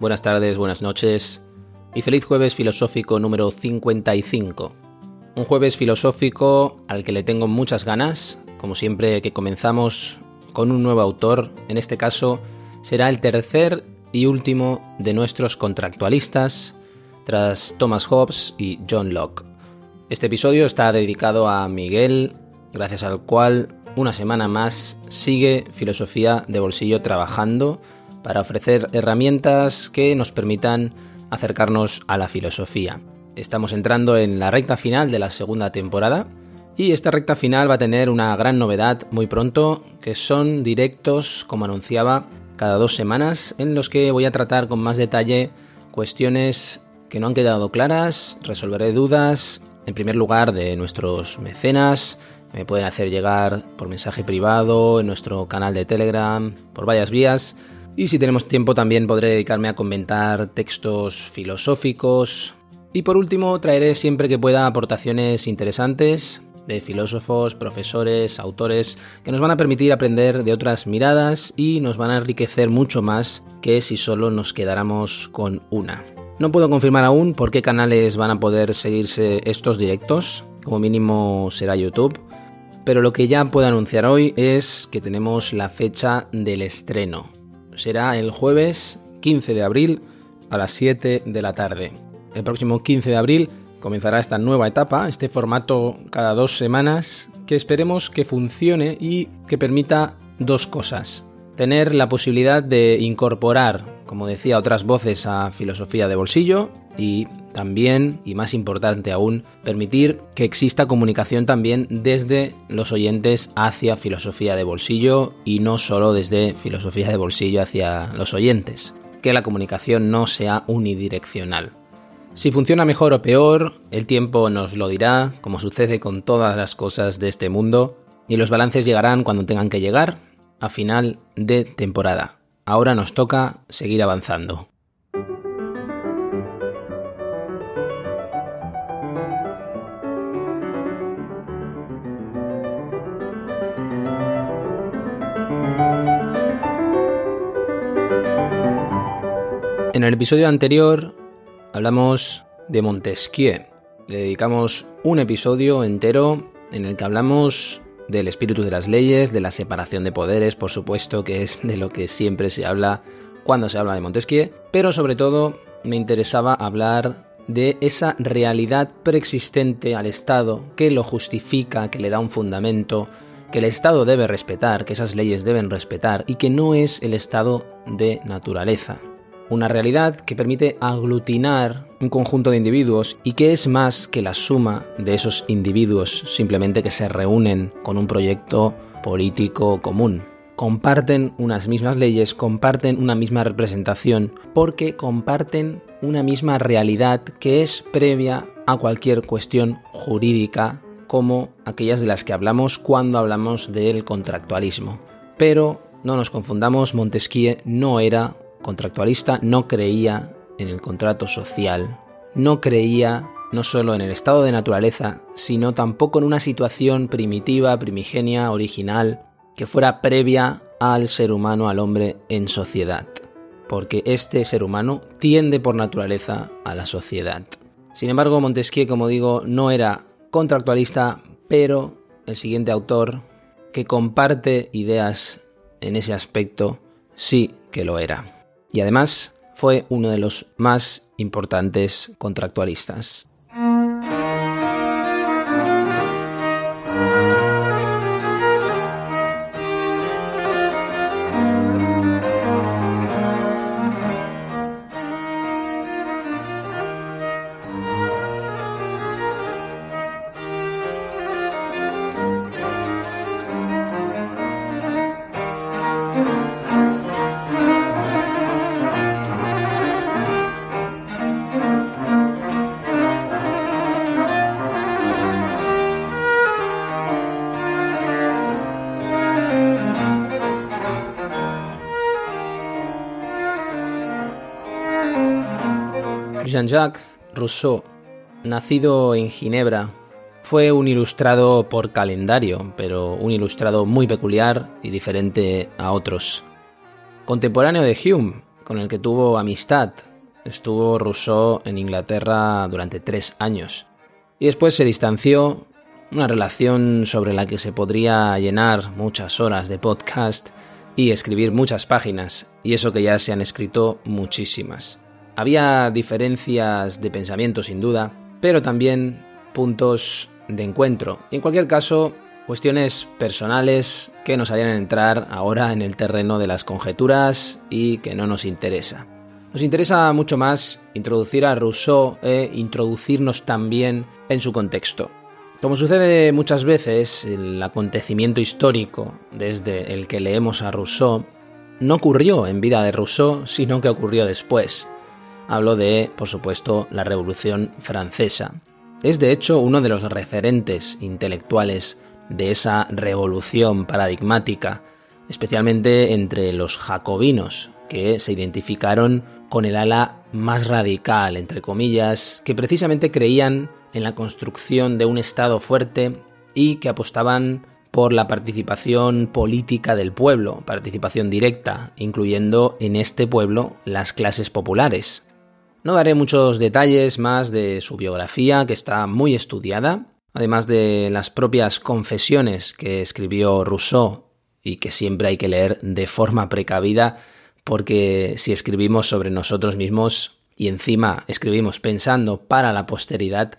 Buenas tardes, buenas noches y feliz jueves filosófico número 55. Un jueves filosófico al que le tengo muchas ganas, como siempre que comenzamos con un nuevo autor, en este caso será el tercer y último de nuestros contractualistas, tras Thomas Hobbes y John Locke. Este episodio está dedicado a Miguel, gracias al cual una semana más sigue Filosofía de Bolsillo trabajando para ofrecer herramientas que nos permitan acercarnos a la filosofía. Estamos entrando en la recta final de la segunda temporada y esta recta final va a tener una gran novedad muy pronto, que son directos, como anunciaba, cada dos semanas, en los que voy a tratar con más detalle cuestiones que no han quedado claras, resolveré dudas, en primer lugar, de nuestros mecenas, me pueden hacer llegar por mensaje privado, en nuestro canal de Telegram, por varias vías, y si tenemos tiempo también podré dedicarme a comentar textos filosóficos. Y por último traeré siempre que pueda aportaciones interesantes de filósofos, profesores, autores, que nos van a permitir aprender de otras miradas y nos van a enriquecer mucho más que si solo nos quedáramos con una. No puedo confirmar aún por qué canales van a poder seguirse estos directos, como mínimo será YouTube, pero lo que ya puedo anunciar hoy es que tenemos la fecha del estreno será el jueves 15 de abril a las 7 de la tarde. El próximo 15 de abril comenzará esta nueva etapa, este formato cada dos semanas, que esperemos que funcione y que permita dos cosas. Tener la posibilidad de incorporar, como decía, otras voces a filosofía de bolsillo y también, y más importante aún, permitir que exista comunicación también desde los oyentes hacia filosofía de bolsillo y no solo desde filosofía de bolsillo hacia los oyentes. Que la comunicación no sea unidireccional. Si funciona mejor o peor, el tiempo nos lo dirá, como sucede con todas las cosas de este mundo, y los balances llegarán cuando tengan que llegar, a final de temporada. Ahora nos toca seguir avanzando. En el episodio anterior hablamos de Montesquieu. Le dedicamos un episodio entero en el que hablamos del espíritu de las leyes, de la separación de poderes, por supuesto, que es de lo que siempre se habla cuando se habla de Montesquieu, pero sobre todo me interesaba hablar de esa realidad preexistente al Estado que lo justifica, que le da un fundamento, que el Estado debe respetar, que esas leyes deben respetar y que no es el estado de naturaleza una realidad que permite aglutinar un conjunto de individuos y que es más que la suma de esos individuos simplemente que se reúnen con un proyecto político común. Comparten unas mismas leyes, comparten una misma representación, porque comparten una misma realidad que es previa a cualquier cuestión jurídica como aquellas de las que hablamos cuando hablamos del contractualismo. Pero no nos confundamos, Montesquieu no era contractualista no creía en el contrato social, no creía no solo en el estado de naturaleza, sino tampoco en una situación primitiva, primigenia, original, que fuera previa al ser humano, al hombre en sociedad, porque este ser humano tiende por naturaleza a la sociedad. Sin embargo, Montesquieu, como digo, no era contractualista, pero el siguiente autor, que comparte ideas en ese aspecto, sí que lo era y además fue uno de los más importantes contractualistas. Jean-Jacques Rousseau, nacido en Ginebra, fue un ilustrado por calendario, pero un ilustrado muy peculiar y diferente a otros. Contemporáneo de Hume, con el que tuvo amistad, estuvo Rousseau en Inglaterra durante tres años. Y después se distanció, una relación sobre la que se podría llenar muchas horas de podcast y escribir muchas páginas, y eso que ya se han escrito muchísimas. Había diferencias de pensamiento sin duda, pero también puntos de encuentro. Y en cualquier caso, cuestiones personales que nos harían entrar ahora en el terreno de las conjeturas y que no nos interesa. Nos interesa mucho más introducir a Rousseau e introducirnos también en su contexto. Como sucede muchas veces, el acontecimiento histórico desde el que leemos a Rousseau no ocurrió en vida de Rousseau, sino que ocurrió después. Hablo de, por supuesto, la Revolución Francesa. Es de hecho uno de los referentes intelectuales de esa revolución paradigmática, especialmente entre los jacobinos, que se identificaron con el ala más radical, entre comillas, que precisamente creían en la construcción de un Estado fuerte y que apostaban por la participación política del pueblo, participación directa, incluyendo en este pueblo las clases populares. No daré muchos detalles más de su biografía, que está muy estudiada, además de las propias confesiones que escribió Rousseau y que siempre hay que leer de forma precavida, porque si escribimos sobre nosotros mismos y encima escribimos pensando para la posteridad,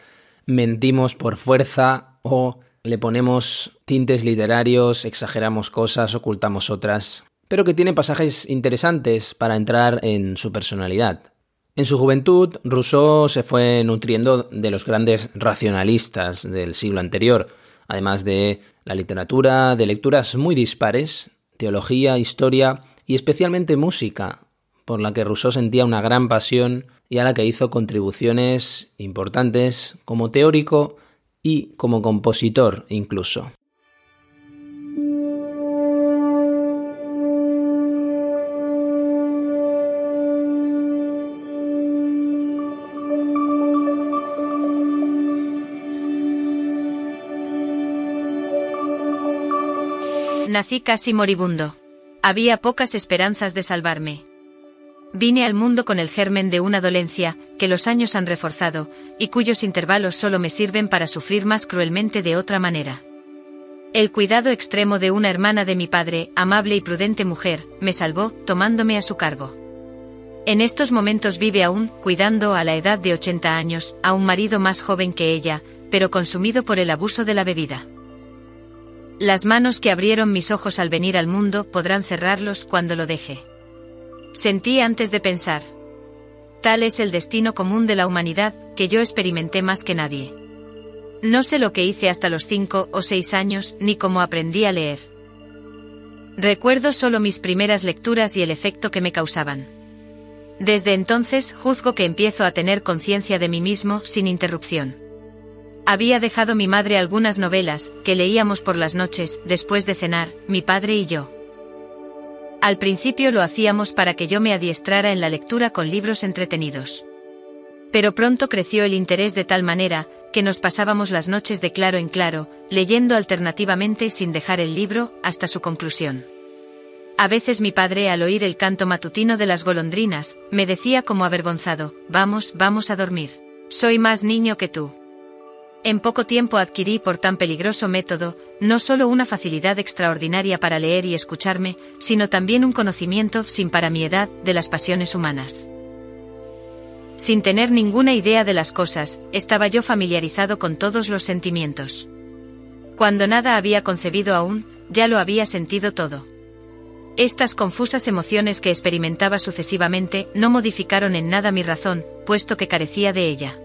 mentimos por fuerza o le ponemos tintes literarios, exageramos cosas, ocultamos otras, pero que tiene pasajes interesantes para entrar en su personalidad. En su juventud, Rousseau se fue nutriendo de los grandes racionalistas del siglo anterior, además de la literatura, de lecturas muy dispares, teología, historia y especialmente música, por la que Rousseau sentía una gran pasión y a la que hizo contribuciones importantes como teórico y como compositor incluso. Nací casi moribundo. Había pocas esperanzas de salvarme. Vine al mundo con el germen de una dolencia, que los años han reforzado, y cuyos intervalos solo me sirven para sufrir más cruelmente de otra manera. El cuidado extremo de una hermana de mi padre, amable y prudente mujer, me salvó, tomándome a su cargo. En estos momentos vive aún, cuidando a la edad de 80 años, a un marido más joven que ella, pero consumido por el abuso de la bebida. Las manos que abrieron mis ojos al venir al mundo podrán cerrarlos cuando lo deje. Sentí antes de pensar. Tal es el destino común de la humanidad, que yo experimenté más que nadie. No sé lo que hice hasta los cinco o seis años, ni cómo aprendí a leer. Recuerdo solo mis primeras lecturas y el efecto que me causaban. Desde entonces juzgo que empiezo a tener conciencia de mí mismo sin interrupción. Había dejado mi madre algunas novelas, que leíamos por las noches, después de cenar, mi padre y yo. Al principio lo hacíamos para que yo me adiestrara en la lectura con libros entretenidos. Pero pronto creció el interés de tal manera, que nos pasábamos las noches de claro en claro, leyendo alternativamente sin dejar el libro, hasta su conclusión. A veces mi padre al oír el canto matutino de las golondrinas, me decía como avergonzado, vamos, vamos a dormir. Soy más niño que tú. En poco tiempo adquirí por tan peligroso método, no solo una facilidad extraordinaria para leer y escucharme, sino también un conocimiento, sin para mi edad, de las pasiones humanas. Sin tener ninguna idea de las cosas, estaba yo familiarizado con todos los sentimientos. Cuando nada había concebido aún, ya lo había sentido todo. Estas confusas emociones que experimentaba sucesivamente no modificaron en nada mi razón, puesto que carecía de ella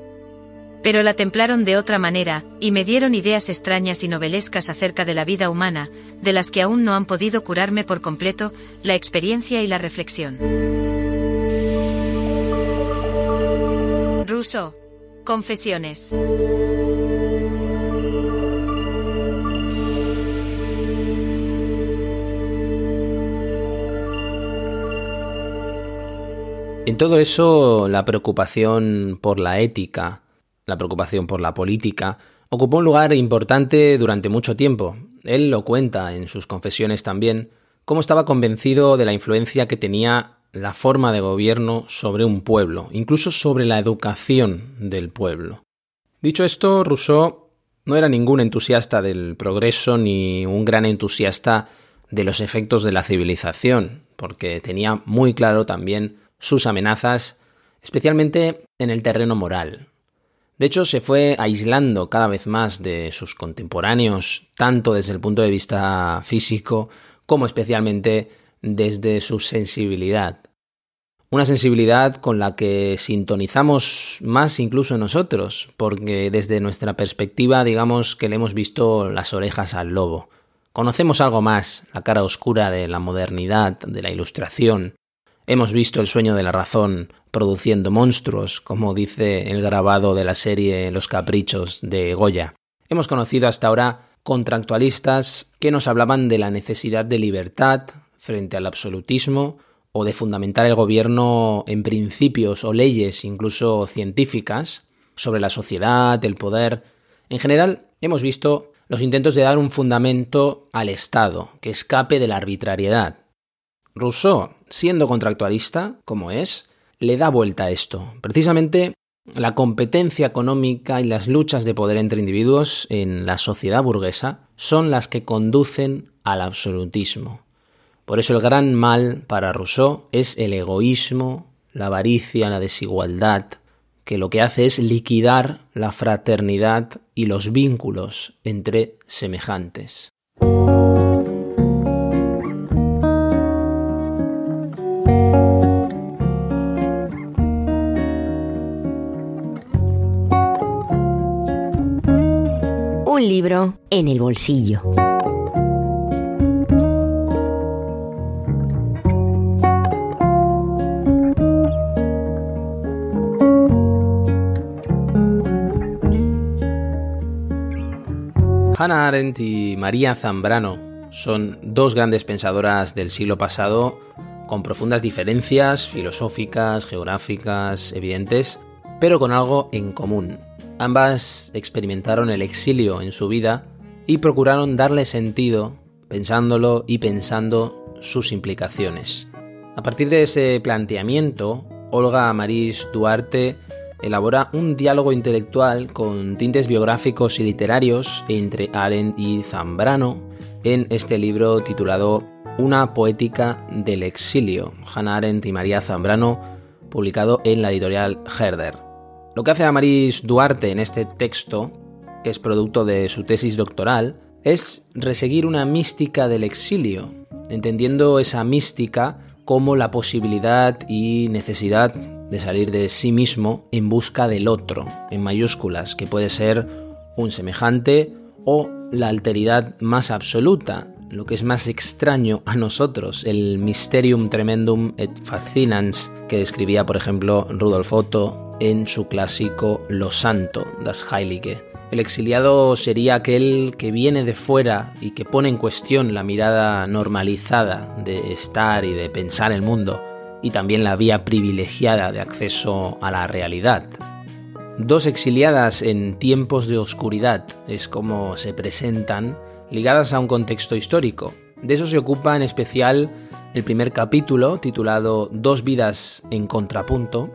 pero la templaron de otra manera, y me dieron ideas extrañas y novelescas acerca de la vida humana, de las que aún no han podido curarme por completo la experiencia y la reflexión. Ruso. Confesiones. En todo eso, la preocupación por la ética, la preocupación por la política, ocupó un lugar importante durante mucho tiempo. Él lo cuenta en sus confesiones también, cómo estaba convencido de la influencia que tenía la forma de gobierno sobre un pueblo, incluso sobre la educación del pueblo. Dicho esto, Rousseau no era ningún entusiasta del progreso ni un gran entusiasta de los efectos de la civilización, porque tenía muy claro también sus amenazas, especialmente en el terreno moral. De hecho, se fue aislando cada vez más de sus contemporáneos, tanto desde el punto de vista físico como especialmente desde su sensibilidad. Una sensibilidad con la que sintonizamos más incluso nosotros, porque desde nuestra perspectiva digamos que le hemos visto las orejas al lobo. Conocemos algo más, la cara oscura de la modernidad, de la ilustración, Hemos visto el sueño de la razón produciendo monstruos, como dice el grabado de la serie Los Caprichos de Goya. Hemos conocido hasta ahora contractualistas que nos hablaban de la necesidad de libertad frente al absolutismo o de fundamentar el gobierno en principios o leyes incluso científicas sobre la sociedad, el poder. En general, hemos visto los intentos de dar un fundamento al Estado que escape de la arbitrariedad, Rousseau, siendo contractualista, como es, le da vuelta a esto. Precisamente la competencia económica y las luchas de poder entre individuos en la sociedad burguesa son las que conducen al absolutismo. Por eso el gran mal para Rousseau es el egoísmo, la avaricia, la desigualdad, que lo que hace es liquidar la fraternidad y los vínculos entre semejantes. Libro en el bolsillo. Hannah Arendt y María Zambrano son dos grandes pensadoras del siglo pasado con profundas diferencias filosóficas, geográficas, evidentes, pero con algo en común, Ambas experimentaron el exilio en su vida y procuraron darle sentido, pensándolo y pensando sus implicaciones. A partir de ese planteamiento, Olga Maris Duarte elabora un diálogo intelectual con tintes biográficos y literarios entre Arendt y Zambrano en este libro titulado Una poética del exilio, Hannah Arendt y María Zambrano, publicado en la editorial Herder. Lo que hace Amaris Duarte en este texto, que es producto de su tesis doctoral, es reseguir una mística del exilio, entendiendo esa mística como la posibilidad y necesidad de salir de sí mismo en busca del otro, en mayúsculas, que puede ser un semejante o la alteridad más absoluta, lo que es más extraño a nosotros, el mysterium tremendum et fascinans que describía, por ejemplo, Rudolf Otto en su clásico Lo Santo, das Heilige. El exiliado sería aquel que viene de fuera y que pone en cuestión la mirada normalizada de estar y de pensar el mundo, y también la vía privilegiada de acceso a la realidad. Dos exiliadas en tiempos de oscuridad es como se presentan, ligadas a un contexto histórico. De eso se ocupa en especial el primer capítulo, titulado Dos vidas en contrapunto,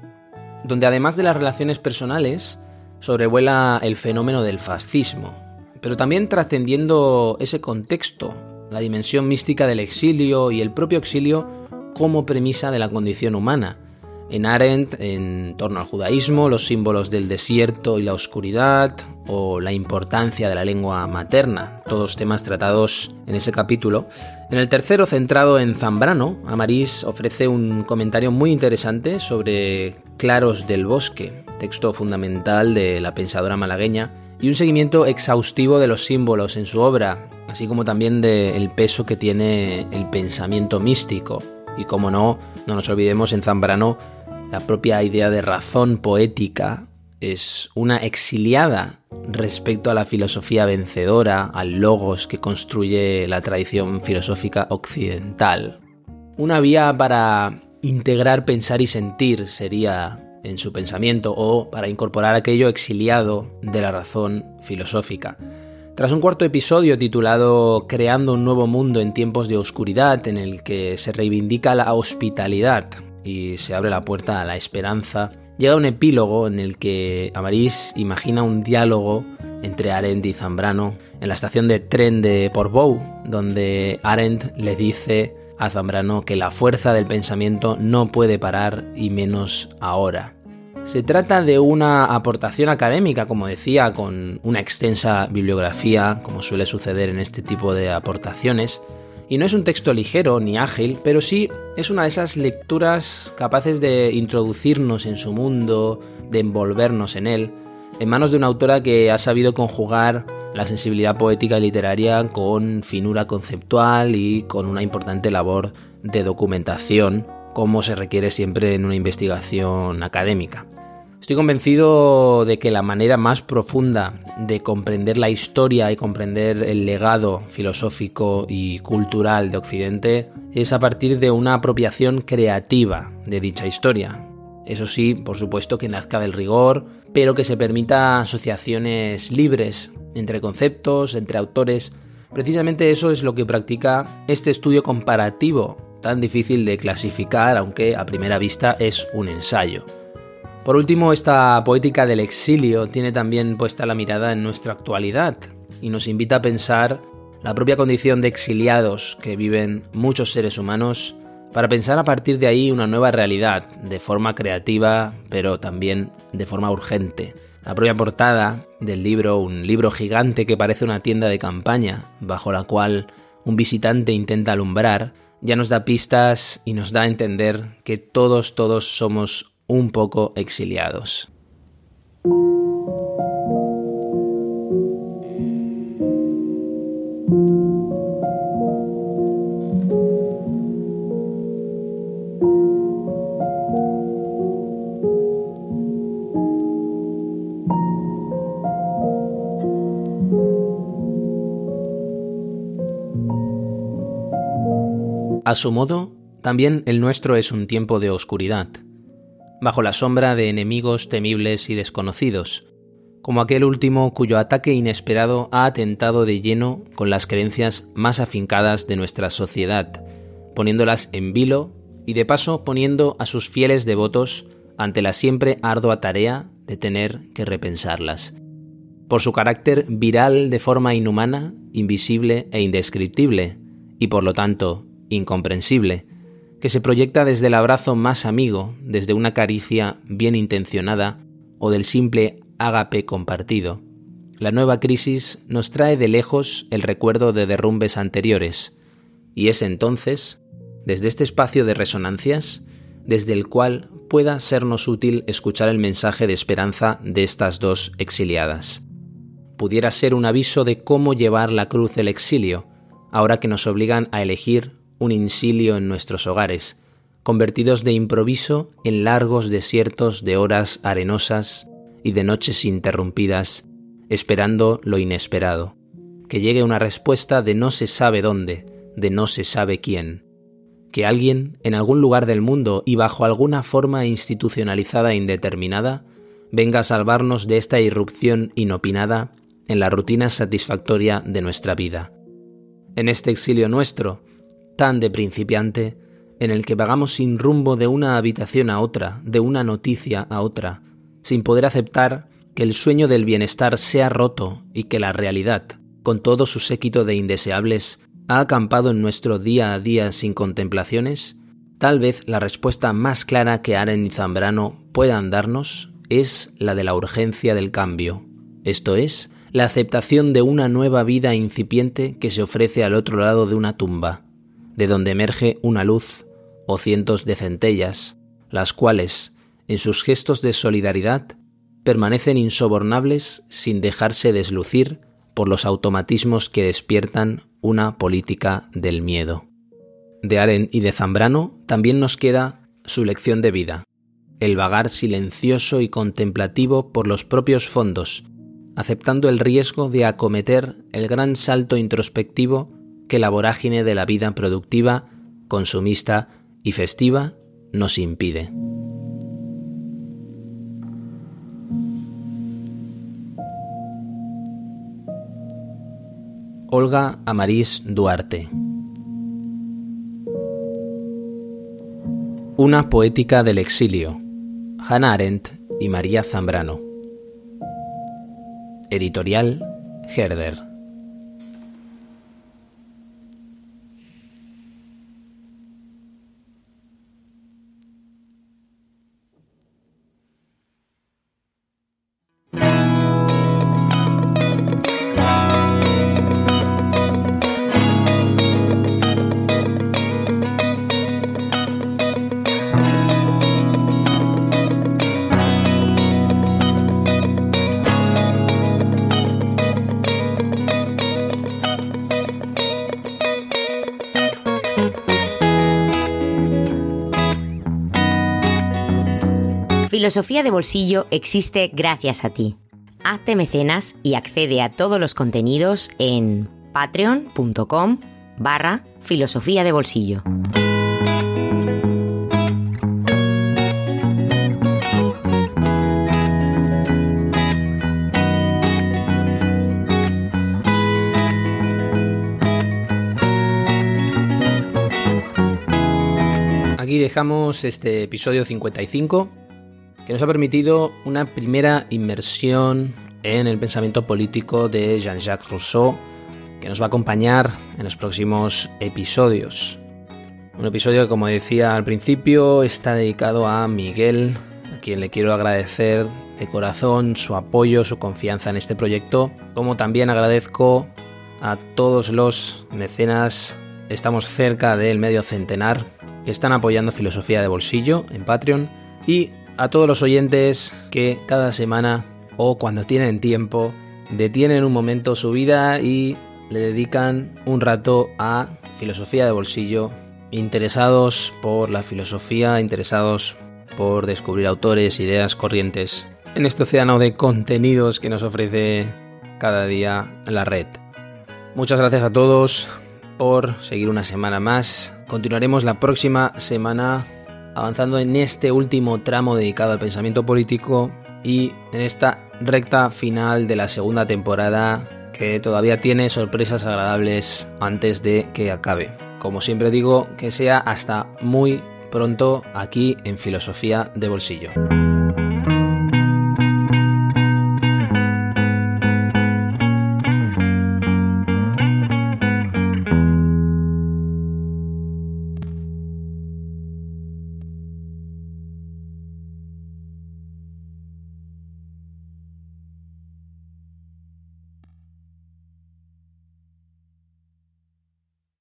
donde además de las relaciones personales, sobrevuela el fenómeno del fascismo, pero también trascendiendo ese contexto, la dimensión mística del exilio y el propio exilio como premisa de la condición humana. En Arendt, en torno al judaísmo, los símbolos del desierto y la oscuridad, o la importancia de la lengua materna, todos temas tratados en ese capítulo. En el tercero, centrado en Zambrano, Amarís ofrece un comentario muy interesante sobre Claros del Bosque, texto fundamental de la pensadora malagueña, y un seguimiento exhaustivo de los símbolos en su obra, así como también del peso que tiene el pensamiento místico. Y como no, no nos olvidemos en Zambrano la propia idea de razón poética es una exiliada respecto a la filosofía vencedora, al logos que construye la tradición filosófica occidental. Una vía para integrar pensar y sentir sería en su pensamiento o para incorporar aquello exiliado de la razón filosófica. Tras un cuarto episodio titulado Creando un nuevo mundo en tiempos de oscuridad, en el que se reivindica la hospitalidad y se abre la puerta a la esperanza, llega un epílogo en el que Amarís imagina un diálogo entre Arendt y Zambrano en la estación de tren de Portbou, donde Arendt le dice a Zambrano que la fuerza del pensamiento no puede parar y menos ahora. Se trata de una aportación académica, como decía, con una extensa bibliografía, como suele suceder en este tipo de aportaciones, y no es un texto ligero ni ágil, pero sí es una de esas lecturas capaces de introducirnos en su mundo, de envolvernos en él, en manos de una autora que ha sabido conjugar la sensibilidad poética y literaria con finura conceptual y con una importante labor de documentación, como se requiere siempre en una investigación académica. Estoy convencido de que la manera más profunda de comprender la historia y comprender el legado filosófico y cultural de Occidente es a partir de una apropiación creativa de dicha historia. Eso sí, por supuesto que nazca del rigor, pero que se permita asociaciones libres entre conceptos, entre autores. Precisamente eso es lo que practica este estudio comparativo, tan difícil de clasificar, aunque a primera vista es un ensayo. Por último, esta poética del exilio tiene también puesta la mirada en nuestra actualidad y nos invita a pensar la propia condición de exiliados que viven muchos seres humanos para pensar a partir de ahí una nueva realidad, de forma creativa, pero también de forma urgente. La propia portada del libro, un libro gigante que parece una tienda de campaña, bajo la cual un visitante intenta alumbrar, ya nos da pistas y nos da a entender que todos, todos somos un poco exiliados. A su modo, también el nuestro es un tiempo de oscuridad, bajo la sombra de enemigos temibles y desconocidos, como aquel último cuyo ataque inesperado ha atentado de lleno con las creencias más afincadas de nuestra sociedad, poniéndolas en vilo y de paso poniendo a sus fieles devotos ante la siempre ardua tarea de tener que repensarlas. Por su carácter viral de forma inhumana, invisible e indescriptible, y por lo tanto incomprensible, que se proyecta desde el abrazo más amigo, desde una caricia bien intencionada o del simple ágape compartido. La nueva crisis nos trae de lejos el recuerdo de derrumbes anteriores, y es entonces, desde este espacio de resonancias, desde el cual pueda sernos útil escuchar el mensaje de esperanza de estas dos exiliadas. Pudiera ser un aviso de cómo llevar la cruz del exilio, ahora que nos obligan a elegir un insilio en nuestros hogares, convertidos de improviso en largos desiertos de horas arenosas y de noches interrumpidas, esperando lo inesperado, que llegue una respuesta de no se sabe dónde, de no se sabe quién, que alguien en algún lugar del mundo y bajo alguna forma institucionalizada e indeterminada venga a salvarnos de esta irrupción inopinada en la rutina satisfactoria de nuestra vida. En este exilio nuestro, tan de principiante, en el que vagamos sin rumbo de una habitación a otra, de una noticia a otra, sin poder aceptar que el sueño del bienestar sea roto y que la realidad, con todo su séquito de indeseables, ha acampado en nuestro día a día sin contemplaciones, tal vez la respuesta más clara que Aren y Zambrano puedan darnos es la de la urgencia del cambio, esto es, la aceptación de una nueva vida incipiente que se ofrece al otro lado de una tumba, de donde emerge una luz o cientos de centellas, las cuales, en sus gestos de solidaridad, permanecen insobornables sin dejarse deslucir por los automatismos que despiertan una política del miedo. De Aren y de Zambrano también nos queda su lección de vida, el vagar silencioso y contemplativo por los propios fondos, aceptando el riesgo de acometer el gran salto introspectivo que la vorágine de la vida productiva, consumista y festiva nos impide. Olga Amarís Duarte. Una poética del exilio. Hannah Arendt y María Zambrano. Editorial Herder. Filosofía de Bolsillo existe gracias a ti. Hazte mecenas y accede a todos los contenidos en patreon.com barra filosofía de bolsillo. Aquí dejamos este episodio 55 que nos ha permitido una primera inmersión en el pensamiento político de Jean-Jacques Rousseau, que nos va a acompañar en los próximos episodios. Un episodio que, como decía al principio, está dedicado a Miguel, a quien le quiero agradecer de corazón su apoyo, su confianza en este proyecto, como también agradezco a todos los mecenas, estamos cerca del medio centenar, que están apoyando Filosofía de Bolsillo en Patreon, y a todos los oyentes que cada semana o cuando tienen tiempo detienen un momento su vida y le dedican un rato a filosofía de bolsillo, interesados por la filosofía, interesados por descubrir autores, ideas, corrientes en este océano de contenidos que nos ofrece cada día la red. Muchas gracias a todos por seguir una semana más. Continuaremos la próxima semana avanzando en este último tramo dedicado al pensamiento político y en esta recta final de la segunda temporada que todavía tiene sorpresas agradables antes de que acabe. Como siempre digo, que sea hasta muy pronto aquí en Filosofía de Bolsillo.